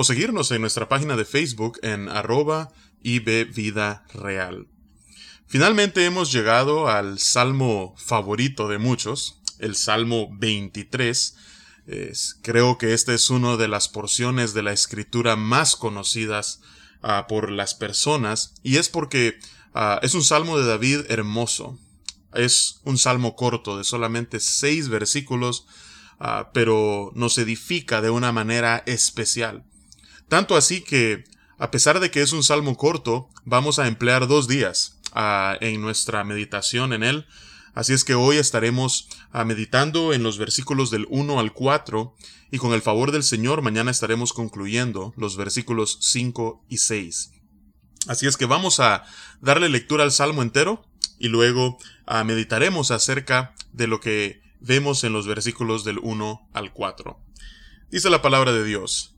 o seguirnos en nuestra página de Facebook en arroba Vida Real. Finalmente hemos llegado al salmo favorito de muchos, el Salmo 23. creo que esta es una de las porciones de la escritura más conocidas ah, por las personas y es porque ah, es un salmo de David hermoso. Es un salmo corto de solamente seis versículos, ah, pero nos edifica de una manera especial. Tanto así que, a pesar de que es un salmo corto, vamos a emplear dos días ah, en nuestra meditación en él. Así es que hoy estaremos ah, meditando en los versículos del 1 al 4 y con el favor del Señor mañana estaremos concluyendo los versículos 5 y 6. Así es que vamos a darle lectura al salmo entero y luego ah, meditaremos acerca de lo que vemos en los versículos del 1 al 4. Dice la palabra de Dios.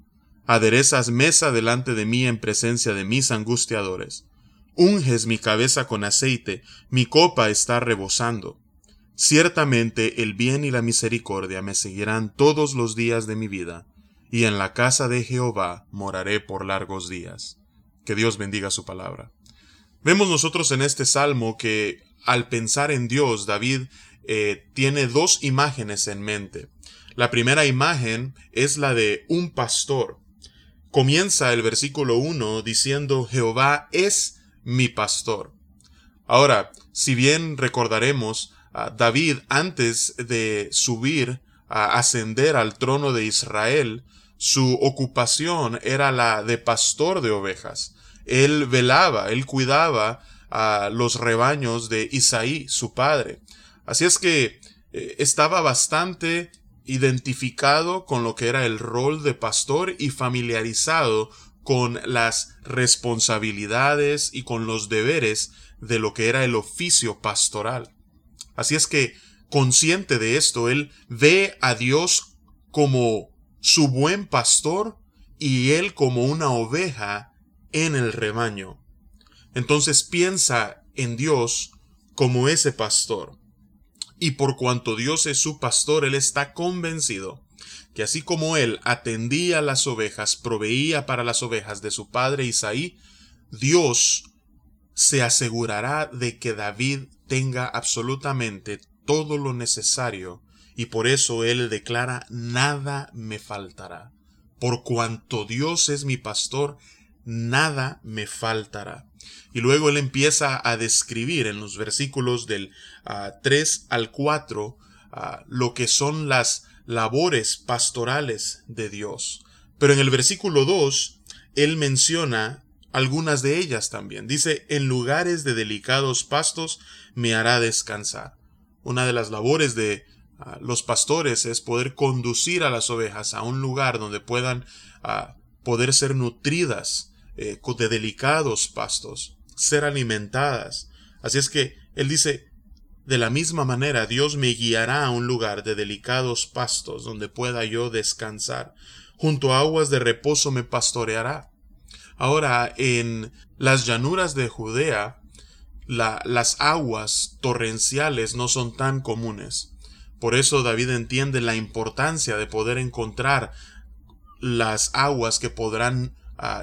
aderezas mesa delante de mí en presencia de mis angustiadores. Unges mi cabeza con aceite, mi copa está rebosando. Ciertamente el bien y la misericordia me seguirán todos los días de mi vida, y en la casa de Jehová moraré por largos días. Que Dios bendiga su palabra. Vemos nosotros en este salmo que al pensar en Dios, David eh, tiene dos imágenes en mente. La primera imagen es la de un pastor, comienza el versículo 1 diciendo Jehová es mi pastor. Ahora, si bien recordaremos, David antes de subir a ascender al trono de Israel, su ocupación era la de pastor de ovejas. Él velaba, él cuidaba a los rebaños de Isaí, su padre. Así es que eh, estaba bastante identificado con lo que era el rol de pastor y familiarizado con las responsabilidades y con los deberes de lo que era el oficio pastoral. Así es que, consciente de esto, él ve a Dios como su buen pastor y él como una oveja en el rebaño. Entonces piensa en Dios como ese pastor y por cuanto Dios es su pastor, él está convencido que así como él atendía las ovejas, proveía para las ovejas de su padre Isaí, Dios se asegurará de que David tenga absolutamente todo lo necesario y por eso él declara nada me faltará. Por cuanto Dios es mi pastor, nada me faltará. Y luego él empieza a describir en los versículos del 3 ah, al 4 ah, lo que son las labores pastorales de Dios. Pero en el versículo 2, él menciona algunas de ellas también. Dice, en lugares de delicados pastos me hará descansar. Una de las labores de ah, los pastores es poder conducir a las ovejas a un lugar donde puedan poder ser nutridas eh, de delicados pastos, ser alimentadas. Así es que él dice, de la misma manera Dios me guiará a un lugar de delicados pastos donde pueda yo descansar. Junto a aguas de reposo me pastoreará. Ahora, en las llanuras de Judea, las aguas torrenciales no son tan comunes. Por eso David entiende la importancia de poder encontrar las aguas que podrán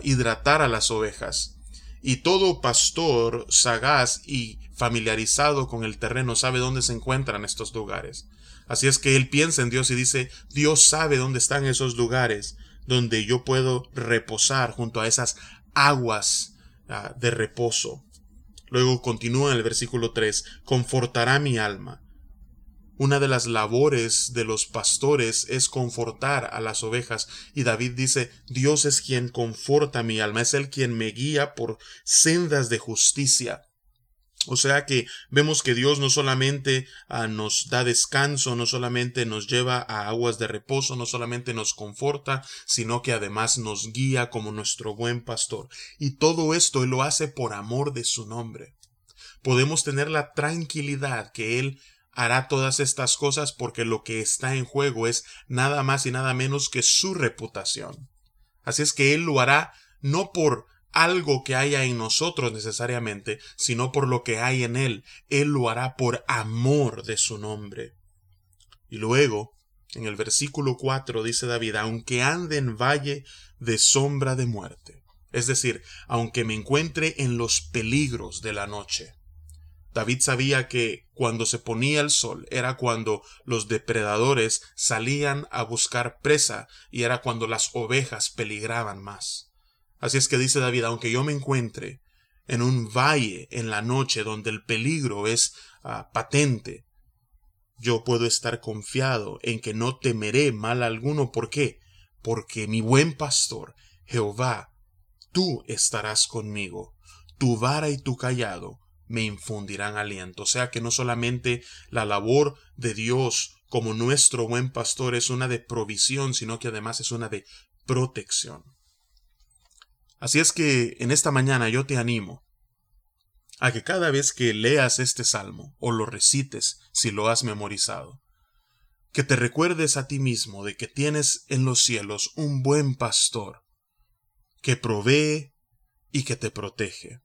hidratar a las ovejas. Y todo pastor sagaz y familiarizado con el terreno sabe dónde se encuentran estos lugares. Así es que él piensa en Dios y dice, Dios sabe dónde están esos lugares donde yo puedo reposar junto a esas aguas ah, de reposo. Luego continúa en el versículo 3, confortará mi alma. Una de las labores de los pastores es confortar a las ovejas y David dice, Dios es quien conforta mi alma, es el quien me guía por sendas de justicia. O sea que vemos que Dios no solamente ah, nos da descanso, no solamente nos lleva a aguas de reposo, no solamente nos conforta, sino que además nos guía como nuestro buen pastor. Y todo esto Él lo hace por amor de su nombre. Podemos tener la tranquilidad que Él hará todas estas cosas porque lo que está en juego es nada más y nada menos que su reputación. Así es que Él lo hará no por algo que haya en nosotros necesariamente, sino por lo que hay en Él. Él lo hará por amor de su nombre. Y luego, en el versículo 4 dice David, aunque ande en valle de sombra de muerte, es decir, aunque me encuentre en los peligros de la noche. David sabía que cuando se ponía el sol era cuando los depredadores salían a buscar presa y era cuando las ovejas peligraban más. Así es que dice David, aunque yo me encuentre en un valle en la noche donde el peligro es ah, patente, yo puedo estar confiado en que no temeré mal alguno. ¿Por qué? Porque mi buen pastor, Jehová, tú estarás conmigo, tu vara y tu callado me infundirán aliento. O sea que no solamente la labor de Dios como nuestro buen pastor es una de provisión, sino que además es una de protección. Así es que en esta mañana yo te animo a que cada vez que leas este salmo o lo recites si lo has memorizado, que te recuerdes a ti mismo de que tienes en los cielos un buen pastor que provee y que te protege.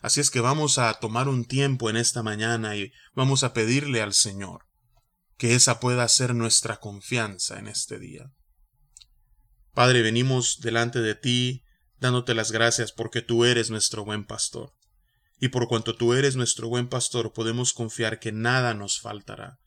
Así es que vamos a tomar un tiempo en esta mañana y vamos a pedirle al Señor que esa pueda ser nuestra confianza en este día. Padre, venimos delante de ti dándote las gracias porque tú eres nuestro buen pastor. Y por cuanto tú eres nuestro buen pastor, podemos confiar que nada nos faltará.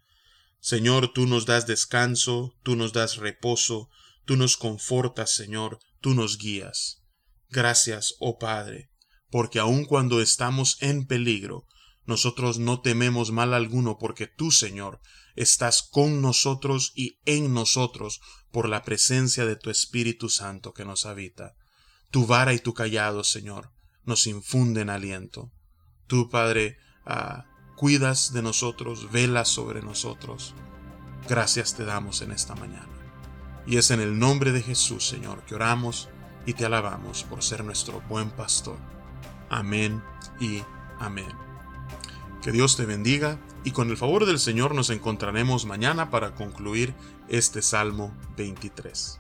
Señor, tú nos das descanso, tú nos das reposo, tú nos confortas, Señor, tú nos guías. Gracias, oh Padre, porque aun cuando estamos en peligro, nosotros no tememos mal alguno, porque tú, Señor, estás con nosotros y en nosotros por la presencia de tu Espíritu Santo que nos habita. Tu vara y tu callado, Señor, nos infunden aliento. Tú, Padre, ah, cuidas de nosotros, velas sobre nosotros. Gracias te damos en esta mañana. Y es en el nombre de Jesús, Señor, que oramos y te alabamos por ser nuestro buen pastor. Amén y amén. Que Dios te bendiga y con el favor del Señor nos encontraremos mañana para concluir este Salmo 23.